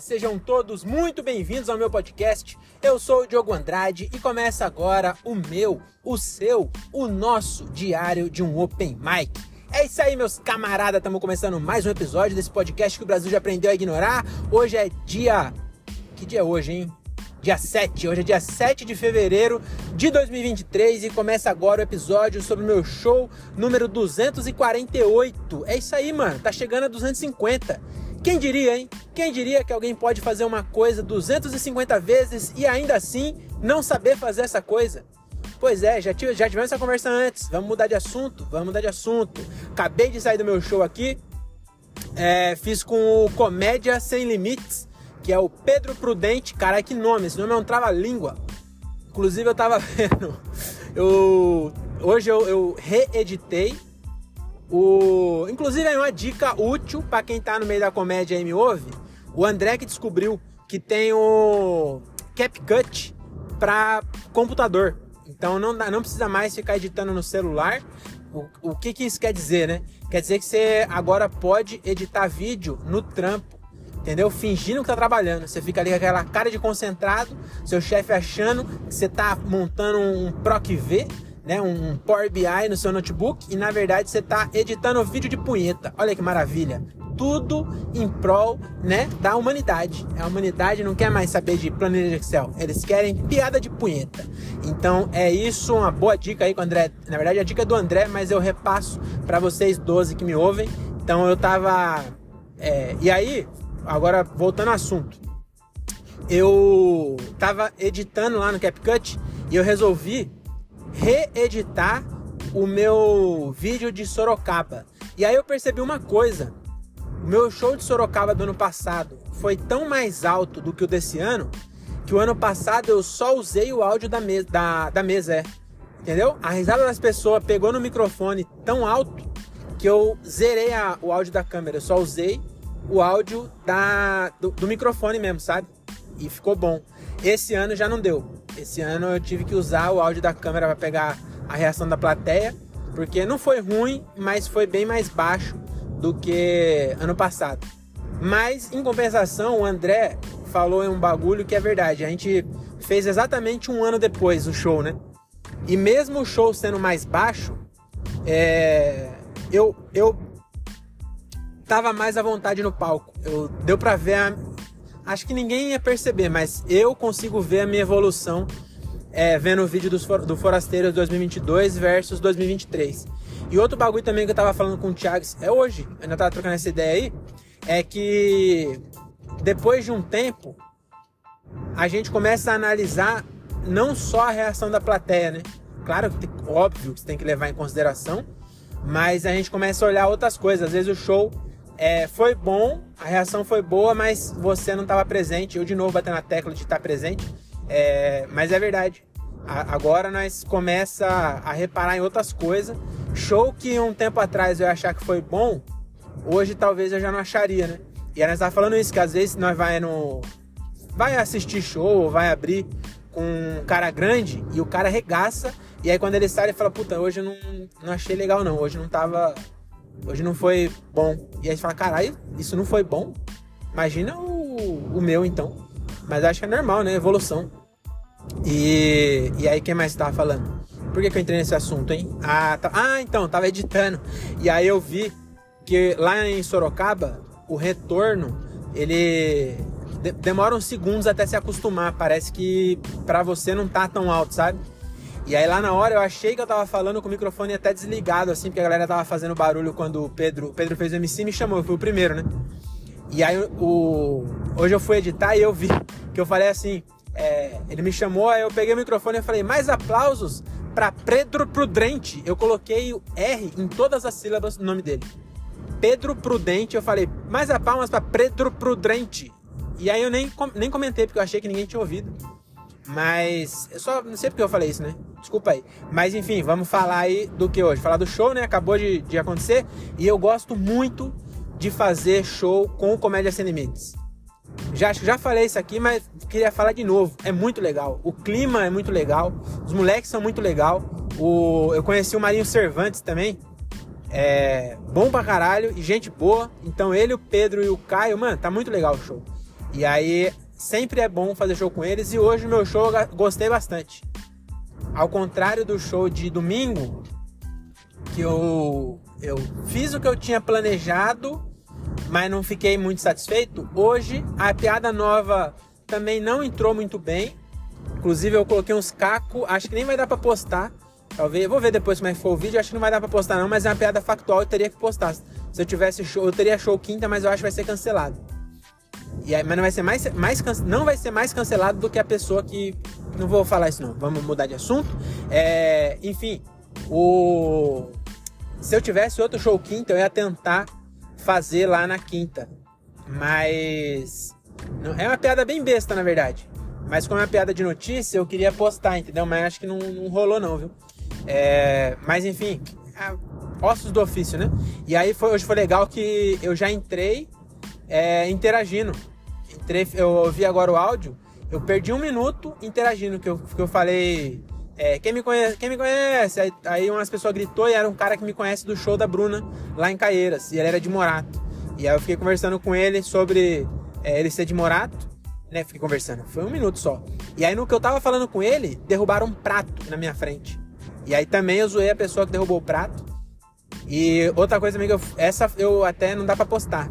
Sejam todos muito bem-vindos ao meu podcast. Eu sou o Diogo Andrade e começa agora o meu, o seu, o nosso diário de um Open Mic. É isso aí, meus camaradas. Estamos começando mais um episódio desse podcast que o Brasil já aprendeu a ignorar. Hoje é dia. Que dia é hoje, hein? Dia 7. Hoje é dia 7 de fevereiro de 2023 e começa agora o episódio sobre o meu show número 248. É isso aí, mano. Tá chegando a 250. Quem diria, hein? Quem diria que alguém pode fazer uma coisa 250 vezes e ainda assim não saber fazer essa coisa? Pois é, já, tive, já tivemos essa conversa antes. Vamos mudar de assunto? Vamos mudar de assunto. Acabei de sair do meu show aqui. É, fiz com o Comédia Sem Limites, que é o Pedro Prudente. Cara, que nome! Esse nome é um trava-língua. Inclusive, eu tava vendo. Eu, hoje eu, eu reeditei o, inclusive é uma dica útil para quem tá no meio da comédia e me ouve. O André que descobriu que tem o CapCut para computador. Então não, dá, não precisa mais ficar editando no celular. O, o que, que isso quer dizer, né? Quer dizer que você agora pode editar vídeo no trampo, entendeu? Fingindo que tá trabalhando. Você fica ali com aquela cara de concentrado, seu chefe achando que você tá montando um PROC V né, um Power BI no seu notebook e na verdade você está editando vídeo de punheta. Olha que maravilha! Tudo em prol né, da humanidade. A humanidade não quer mais saber de planilha de Excel, eles querem piada de punheta. Então é isso, uma boa dica aí com o André. Na verdade, a dica é do André, mas eu repasso para vocês 12 que me ouvem. Então eu tava. É, e aí, agora voltando ao assunto. Eu tava editando lá no CapCut e eu resolvi reeditar o meu vídeo de Sorocaba. E aí eu percebi uma coisa. O meu show de Sorocaba do ano passado foi tão mais alto do que o desse ano que o ano passado eu só usei o áudio da, me da, da mesa, é. Entendeu? A risada das pessoas pegou no microfone tão alto que eu zerei a, o áudio da câmera. Eu só usei o áudio da, do, do microfone mesmo, sabe? E ficou bom. Esse ano já não deu. Esse ano eu tive que usar o áudio da câmera para pegar a reação da plateia, porque não foi ruim, mas foi bem mais baixo do que ano passado. Mas em compensação, o André falou em um bagulho que é verdade. A gente fez exatamente um ano depois o show, né? E mesmo o show sendo mais baixo, é... eu, eu tava mais à vontade no palco. Eu, deu pra ver a, acho que ninguém ia perceber, mas eu consigo ver a minha evolução é, vendo o vídeo dos, do Forasteiros 2022 versus 2023. E outro bagulho também que eu tava falando com o Thiago, é hoje, eu ainda tava trocando essa ideia aí, é que depois de um tempo, a gente começa a analisar não só a reação da plateia, né? Claro que óbvio que você tem que levar em consideração, mas a gente começa a olhar outras coisas. Às vezes o show é, foi bom, a reação foi boa, mas você não estava presente. Eu de novo batendo na tecla de estar presente. É, mas é verdade. A, agora nós começa a, reparar em outras coisas. Show que um tempo atrás eu ia achar que foi bom, hoje talvez eu já não acharia, né? E aí nós tava falando isso, que às vezes nós vai no. Vai assistir show, vai abrir com um cara grande e o cara regaça. E aí quando ele sai, ele fala, puta, hoje eu não, não achei legal não, hoje não tava Hoje não foi bom. E aí você fala, caralho, isso não foi bom? Imagina o, o meu então. Mas acho que é normal, né? Evolução. E, e aí, quem mais tava falando? Por que, que eu entrei nesse assunto, hein? Ah, tá, ah, então, tava editando. E aí eu vi que lá em Sorocaba, o retorno, ele demora uns segundos até se acostumar. Parece que pra você não tá tão alto, sabe? E aí lá na hora eu achei que eu tava falando com o microfone até desligado, assim, porque a galera tava fazendo barulho quando o Pedro, o Pedro fez o MC e me chamou, eu fui o primeiro, né? E aí o, hoje eu fui editar e eu vi que eu falei assim, é, ele me chamou, aí eu peguei o microfone e falei, mais aplausos para Pedro Prudente. Eu coloquei o R em todas as sílabas do nome dele. Pedro Prudente, eu falei, mais a palmas para Pedro Prudente. E aí eu nem, nem comentei, porque eu achei que ninguém tinha ouvido. Mas eu só não sei porque eu falei isso, né? Desculpa aí. Mas enfim, vamos falar aí do que hoje. Falar do show, né? Acabou de, de acontecer. E eu gosto muito de fazer show com Comédia Sem Limites. Já, já falei isso aqui, mas queria falar de novo. É muito legal. O clima é muito legal. Os moleques são muito legal. O, eu conheci o Marinho Cervantes também. É bom pra caralho e gente boa. Então ele, o Pedro e o Caio, mano, tá muito legal o show. E aí sempre é bom fazer show com eles e hoje o meu show eu gostei bastante. Ao contrário do show de domingo, que eu eu fiz o que eu tinha planejado, mas não fiquei muito satisfeito. Hoje a piada nova também não entrou muito bem. Inclusive eu coloquei uns cacos, acho que nem vai dar para postar. Talvez, vou ver depois como é que foi o vídeo, acho que não vai dar para postar não, mas é uma piada factual, eu teria que postar. Se eu tivesse show, eu teria show quinta, mas eu acho que vai ser cancelado. E aí, mas não vai ser mais, mais não vai ser mais cancelado do que a pessoa que não vou falar isso não. Vamos mudar de assunto. É, enfim, o se eu tivesse outro show quinta, eu ia tentar fazer lá na quinta. Mas não, é uma piada bem besta, na verdade. Mas como é uma piada de notícia, eu queria postar, entendeu? Mas acho que não, não rolou não, viu? É, mas enfim, ossos do ofício, né? E aí foi, hoje foi legal que eu já entrei é, interagindo. Eu ouvi agora o áudio, eu perdi um minuto interagindo, que eu, que eu falei é, quem me conhece, quem me conhece? Aí, aí umas pessoas gritou e era um cara que me conhece do show da Bruna lá em Caieiras. E ele era de Morato. E aí eu fiquei conversando com ele sobre é, ele ser de Morato. Né? Fiquei conversando. Foi um minuto só. E aí no que eu tava falando com ele, derrubaram um prato na minha frente. E aí também eu zoei a pessoa que derrubou o prato. E outra coisa amiga, essa eu até não dá para postar.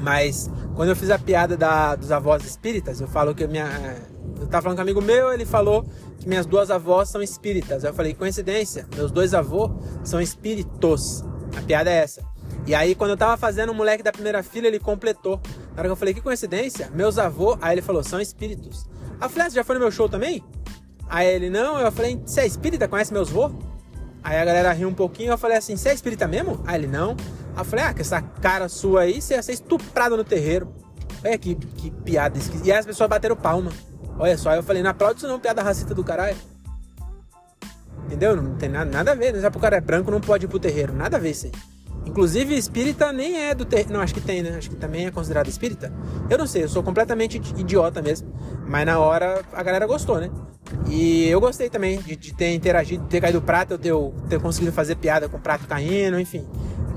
Mas quando eu fiz a piada da, dos avós espíritas, eu falo que minha. Eu tava falando com um amigo meu, ele falou que minhas duas avós são espíritas. Eu falei, coincidência, meus dois avós são espíritos. A piada é essa. E aí, quando eu tava fazendo, o moleque da primeira fila, ele completou. Na hora que eu falei, que coincidência, meus avós, aí ele falou, são espíritos. Ah, você já foi no meu show também? Aí ele, não, eu falei, você é espírita? Conhece meus vô? Aí a galera riu um pouquinho, eu falei assim, você é espírita mesmo? Aí ele, não. Aí eu falei, ah, com essa cara sua aí, você ia ser estuprado no terreiro. Olha que, que piada esquisita. E aí as pessoas bateram palma. Olha só, eu falei, não aplaude isso não, piada racista do caralho. Entendeu? Não tem nada, nada a ver. Né? Já pro cara é branco, não pode ir pro terreiro. Nada a ver isso aí. Inclusive, espírita nem é do terreiro. Não, acho que tem, né? Acho que também é considerado espírita. Eu não sei, eu sou completamente idiota mesmo. Mas na hora a galera gostou, né? E eu gostei também de, de ter interagido, de ter caído o prato, eu ter, ter conseguido fazer piada com o prato caindo, enfim.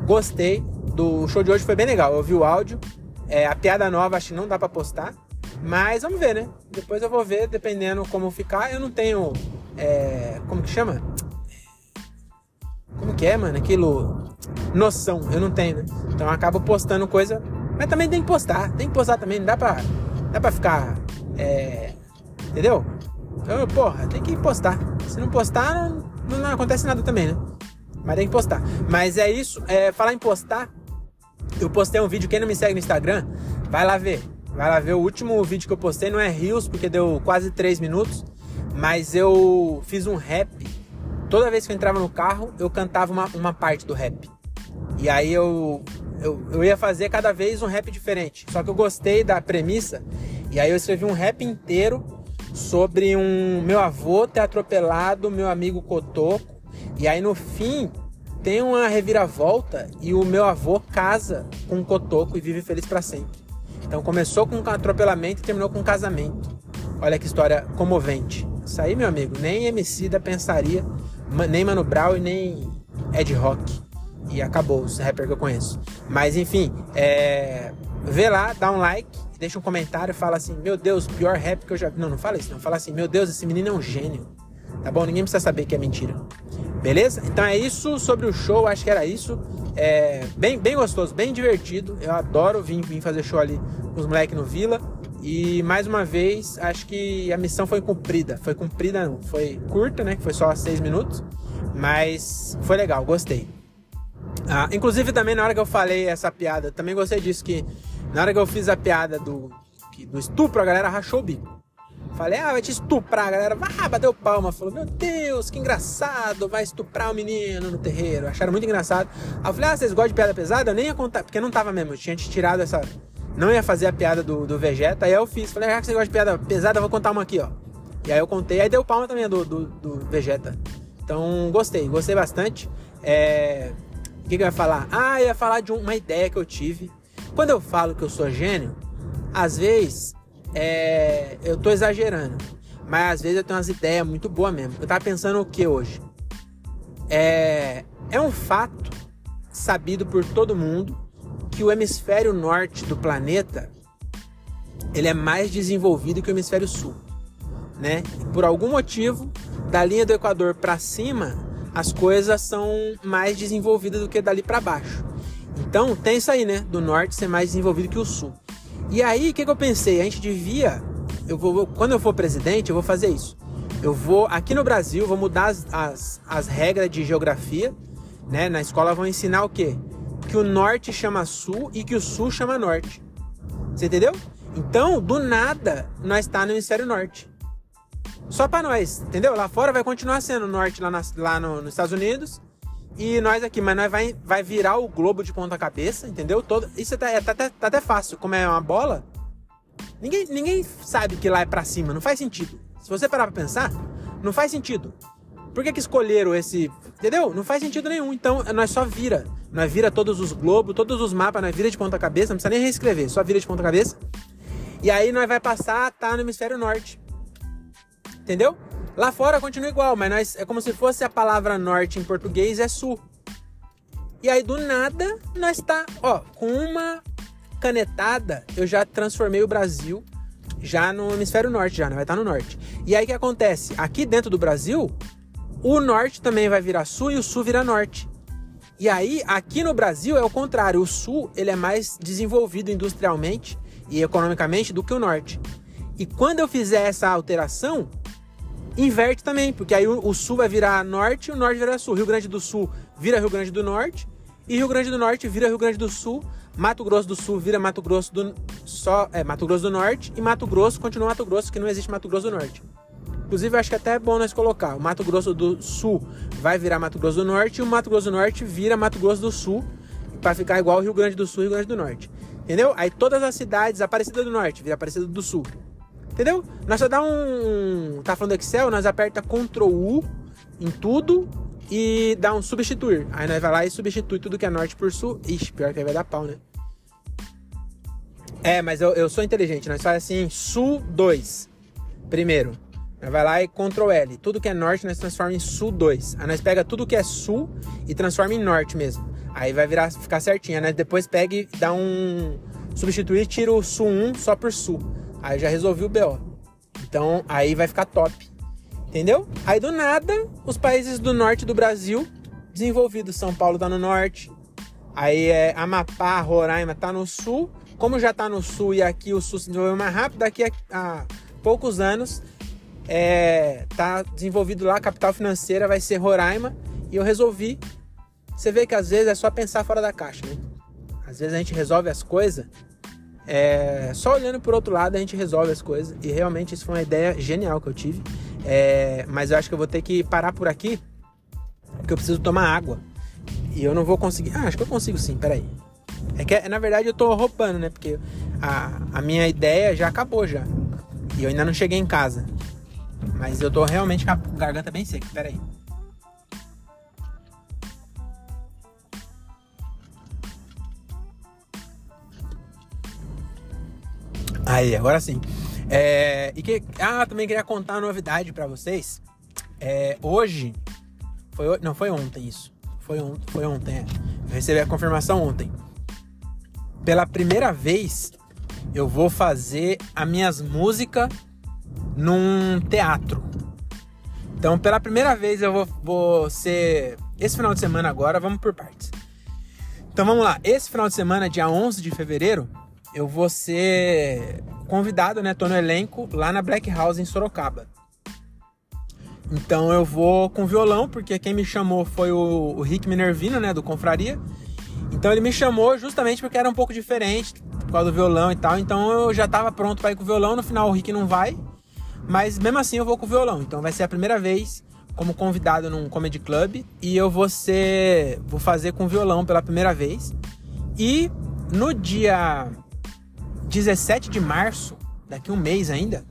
Gostei do show de hoje, foi bem legal. Eu ouvi o áudio. É, a piada nova acho que não dá pra postar. Mas vamos ver, né? Depois eu vou ver, dependendo como ficar. Eu não tenho. É, como que chama? Como que é, mano? Aquilo. Noção, eu não tenho, né? Então eu acabo postando coisa. Mas também tem que postar. Tem que postar também. Não dá pra, dá pra ficar. É, entendeu? Então, porra, tem que postar. Se não postar, não, não acontece nada também, né? Mas tem que postar. Mas é isso. É, falar em postar. Eu postei um vídeo. Quem não me segue no Instagram, vai lá ver. Vai lá ver o último vídeo que eu postei, não é Rios, porque deu quase 3 minutos, mas eu fiz um rap. Toda vez que eu entrava no carro, eu cantava uma, uma parte do rap. E aí eu, eu, eu ia fazer cada vez um rap diferente. Só que eu gostei da premissa, e aí eu escrevi um rap inteiro sobre um meu avô ter atropelado meu amigo Cotoco. E aí no fim tem uma reviravolta e o meu avô casa com o Cotoco e vive feliz para sempre. Então começou com um atropelamento e terminou com um casamento. Olha que história comovente. Isso aí, meu amigo, nem MC da pensaria, nem Mano Brown e nem Ed Rock. E acabou, os rapper que eu conheço. Mas enfim, é... vê lá, dá um like, deixa um comentário, fala assim: Meu Deus, pior rap que eu já vi. Não, não fala isso, não. Fala assim: Meu Deus, esse menino é um gênio. Tá bom? Ninguém precisa saber que é mentira. Beleza? Então é isso sobre o show, acho que era isso. É bem, bem gostoso, bem divertido. Eu adoro vir, vir fazer show ali com os moleques no Vila. E mais uma vez, acho que a missão foi cumprida. Foi cumprida, não. Foi curta, né? Foi só seis minutos. Mas foi legal, gostei. Ah, inclusive também na hora que eu falei essa piada, também gostei disso, que na hora que eu fiz a piada do, do estupro, a galera rachou o bico. Falei, ah, vai te estuprar, a galera. Ah, bateu palma. Falou, meu Deus, que engraçado, vai estuprar o menino no terreiro. Acharam muito engraçado. Aí eu falei, ah, vocês gostam de piada pesada? Eu nem ia contar, porque não tava mesmo. Eu tinha tirado essa. Não ia fazer a piada do, do Vegeta. Aí eu fiz. Falei, ah, que você gosta de piada pesada, eu vou contar uma aqui, ó. E aí eu contei, aí deu palma também do, do, do Vegeta. Então, gostei, gostei bastante. É... O que, que eu ia falar? Ah, eu ia falar de uma ideia que eu tive. Quando eu falo que eu sou gênio, às vezes é, eu tô exagerando, mas às vezes eu tenho umas ideias muito boas mesmo. Eu tava pensando o que hoje? É, é um fato sabido por todo mundo que o hemisfério norte do planeta ele é mais desenvolvido que o hemisfério sul, né? Por algum motivo, da linha do Equador para cima, as coisas são mais desenvolvidas do que dali para baixo. Então, tem isso aí, né? Do norte ser mais desenvolvido que o sul. E aí, o que, que eu pensei? A gente devia, eu vou, quando eu for presidente, eu vou fazer isso. Eu vou aqui no Brasil, vou mudar as, as, as regras de geografia, né? Na escola vão ensinar o quê? Que o norte chama sul e que o sul chama norte. Você entendeu? Então, do nada, nós está no hemisfério norte. Só para nós, entendeu? Lá fora vai continuar sendo norte lá, na, lá no, nos Estados Unidos e nós aqui, mas nós vai, vai virar o globo de ponta cabeça, entendeu? Todo, isso tá, é, tá, tá, tá até fácil, como é uma bola. Ninguém, ninguém sabe que lá é para cima, não faz sentido. Se você parar pra pensar, não faz sentido. Por que, que escolheram esse. Entendeu? Não faz sentido nenhum. Então, nós só vira. Nós vira todos os globos, todos os mapas, nós vira de ponta cabeça, não precisa nem reescrever, só vira de ponta cabeça. E aí nós vai passar, tá no hemisfério norte. Entendeu? Lá fora continua igual, mas nós, é como se fosse a palavra norte em português é sul. E aí do nada nós tá, ó, com uma canetada, eu já transformei o Brasil já no hemisfério norte já, né? vai estar tá no norte. E aí o que acontece? Aqui dentro do Brasil, o norte também vai virar sul e o sul vira norte. E aí, aqui no Brasil é o contrário, o sul ele é mais desenvolvido industrialmente e economicamente do que o norte. E quando eu fizer essa alteração, inverte também, porque aí o, sul vai virar norte e o norte virar sul. Rio Grande do Sul vira Rio Grande do Norte e Rio Grande do Norte vira Rio Grande do Sul. Mato Grosso do Sul vira Mato Grosso do só é Mato Grosso do Norte e Mato Grosso continua Mato Grosso, que não existe Mato Grosso do Norte. Inclusive, acho que até é bom nós colocar. O Mato Grosso do Sul vai virar Mato Grosso do Norte e o Mato Grosso do Norte vira Mato Grosso do Sul para ficar igual o Rio Grande do Sul e Rio Grande do Norte. Entendeu? Aí todas as cidades, Aparecida do Norte vira Aparecida do Sul. Entendeu? Nós só dá um. Tá falando Excel, nós aperta Ctrl U em tudo e dá um substituir. Aí nós vai lá e substitui tudo que é norte por sul. Ixi, pior que aí vai dar pau, né? É, mas eu, eu sou inteligente. Nós faz assim, sul 2. Primeiro. Nós vai lá e Ctrl L. Tudo que é norte nós transforma em sul 2. Aí nós pega tudo que é sul e transforma em norte mesmo. Aí vai virar, ficar certinho. Aí nós depois pega e dá um. Substituir tira o sul 1 só por sul. Aí já resolvi o BO. Então aí vai ficar top. Entendeu? Aí do nada, os países do norte do Brasil desenvolvidos. São Paulo tá no norte. Aí é Amapá, Roraima tá no sul. Como já tá no sul e aqui o sul se desenvolveu mais rápido, daqui a, a poucos anos é, tá desenvolvido lá, capital financeira vai ser Roraima. E eu resolvi. Você vê que às vezes é só pensar fora da caixa, né? Às vezes a gente resolve as coisas é, só olhando por outro lado a gente resolve as coisas. E realmente isso foi uma ideia genial que eu tive. É, mas eu acho que eu vou ter que parar por aqui. Porque eu preciso tomar água. E eu não vou conseguir. Ah, acho que eu consigo sim, peraí. É que na verdade eu tô roubando, né? Porque a, a minha ideia já acabou já. E eu ainda não cheguei em casa. Mas eu tô realmente com a garganta bem seca, peraí. Aí, agora sim. É, e que, ah, também queria contar uma novidade para vocês. É, hoje, foi, não foi ontem isso. Foi, on, foi ontem, é. Eu recebi a confirmação ontem. Pela primeira vez, eu vou fazer as minhas músicas num teatro. Então, pela primeira vez, eu vou, vou ser. Esse final de semana agora, vamos por partes. Então vamos lá. Esse final de semana, dia 11 de fevereiro, eu vou ser convidado, né? Tô no elenco lá na Black House em Sorocaba. Então eu vou com violão, porque quem me chamou foi o, o Rick Minervino, né? Do Confraria. Então ele me chamou justamente porque era um pouco diferente por causa do violão e tal. Então eu já tava pronto para ir com o violão. No final o Rick não vai, mas mesmo assim eu vou com o violão. Então vai ser a primeira vez como convidado num comedy club e eu vou ser, vou fazer com violão pela primeira vez. E no dia 17 de março, daqui um mês ainda,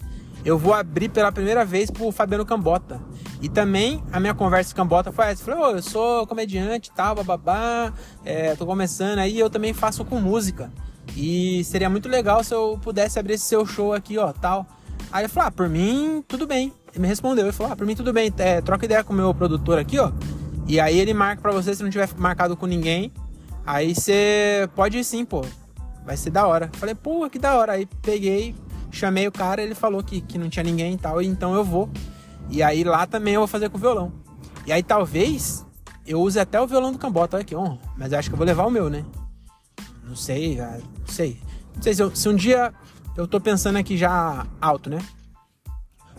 eu vou abrir pela primeira vez pro Fabiano Cambota. E também a minha conversa com Cambota foi essa. Falei, eu sou comediante e tal, bababá, é, tô começando aí, eu também faço com música. E seria muito legal se eu pudesse abrir esse seu show aqui, ó, tal. Aí ele falou, ah, por mim, tudo bem. Ele me respondeu, ele falou, ah, por mim, tudo bem. É, troca ideia com o meu produtor aqui, ó. E aí ele marca pra você, se não tiver marcado com ninguém. Aí você pode ir sim, pô vai ser da hora. Falei, pô, que da hora. Aí peguei, Chamei o cara, ele falou que, que não tinha ninguém e tal, então eu vou. E aí lá também eu vou fazer com o violão. E aí talvez eu use até o violão do Cambota, olha que honra. Mas eu acho que eu vou levar o meu, né? Não sei, ah, não sei. Não sei se, eu, se um dia eu tô pensando aqui já alto, né?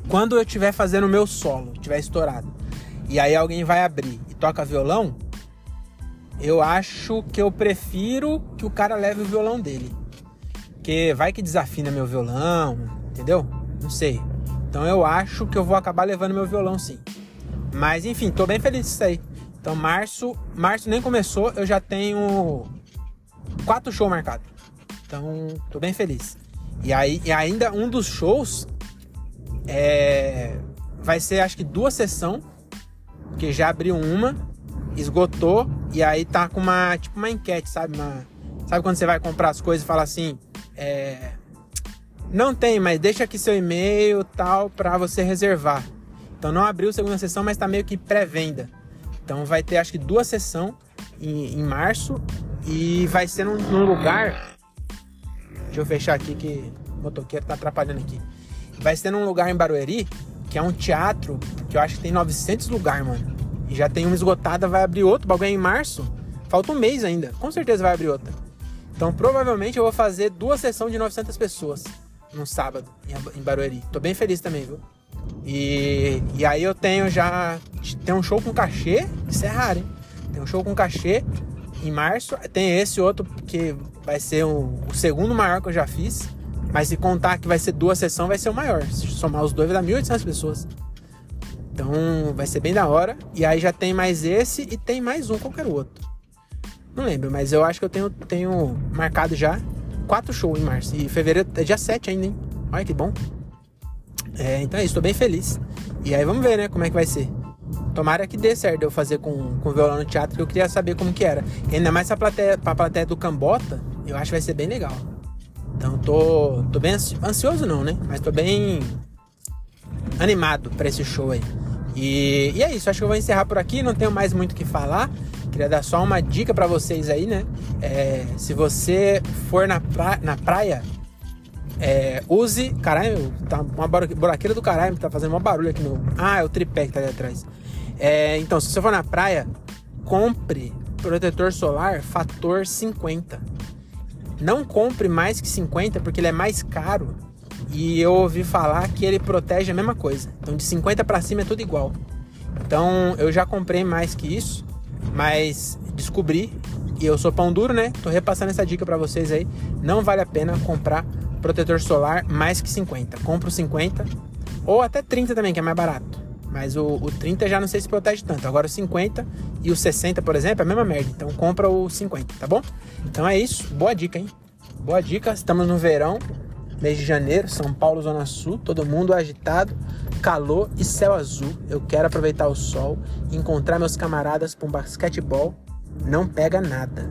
Quando eu estiver fazendo o meu solo, estiver estourado, e aí alguém vai abrir e toca violão, eu acho que eu prefiro que o cara leve o violão dele. Porque vai que desafina meu violão, entendeu? Não sei. Então eu acho que eu vou acabar levando meu violão sim. Mas enfim, tô bem feliz disso aí. Então março, março nem começou, eu já tenho quatro shows marcados. Então tô bem feliz. E aí e ainda um dos shows é, vai ser acho que duas sessões, que já abriu uma, esgotou e aí tá com uma tipo uma enquete, sabe? Uma, sabe quando você vai comprar as coisas e fala assim, é, não tem, mas deixa aqui seu e-mail tal para você reservar. Então não abriu a segunda sessão, mas tá meio que pré-venda. Então vai ter acho que duas sessões em, em março e vai ser num, num, lugar. Deixa eu fechar aqui que o motoqueiro tá atrapalhando aqui. Vai ser num lugar em Barueri, que é um teatro que eu acho que tem 900 lugares, mano. Já tem uma esgotada, vai abrir outro. O bagulho é em março. Falta um mês ainda. Com certeza vai abrir outra. Então provavelmente eu vou fazer duas sessões de 900 pessoas no sábado em Barueri. Tô bem feliz também, viu? E, e aí eu tenho já. Tem um show com cachê, isso é raro, hein? Tem um show com cachê em março. Tem esse outro que vai ser o, o segundo maior que eu já fiz. Mas se contar que vai ser duas sessões, vai ser o maior. Se somar os dois, vai dar 1.800 pessoas. Então vai ser bem da hora. E aí já tem mais esse e tem mais um, qualquer outro. Não lembro, mas eu acho que eu tenho, tenho marcado já quatro shows em março. E fevereiro é dia 7 ainda, hein? Olha que bom. É, então é isso, tô bem feliz. E aí vamos ver, né, como é que vai ser. Tomara que dê certo eu fazer com, com violão no teatro, que eu queria saber como que era. E ainda mais pra plateia, pra plateia do Cambota, eu acho que vai ser bem legal. Então tô, tô bem ansioso não, né? Mas tô bem animado para esse show aí. E, e, é isso, acho que eu vou encerrar por aqui, não tenho mais muito o que falar. Queria dar só uma dica para vocês aí, né? É, se você for na, pra, na praia é, use. Caralho, tá uma buraqueira do caralho, tá fazendo um barulho aqui no. Ah, é o tripé que tá ali atrás. É, então, se você for na praia, compre protetor solar fator 50. Não compre mais que 50 porque ele é mais caro. E eu ouvi falar que ele protege a mesma coisa. Então de 50 para cima é tudo igual. Então eu já comprei mais que isso, mas descobri e eu sou pão duro, né? Tô repassando essa dica para vocês aí. Não vale a pena comprar protetor solar mais que 50. Compro 50 ou até 30 também, que é mais barato. Mas o, o 30 já não sei se protege tanto. Agora o 50 e o 60, por exemplo, é a mesma merda. Então compra o 50, tá bom? Então é isso. Boa dica, hein? Boa dica. Estamos no verão, mês de janeiro, São Paulo, Zona Sul. Todo mundo agitado, calor e céu azul. Eu quero aproveitar o sol, encontrar meus camaradas para um basquetebol. Não pega nada.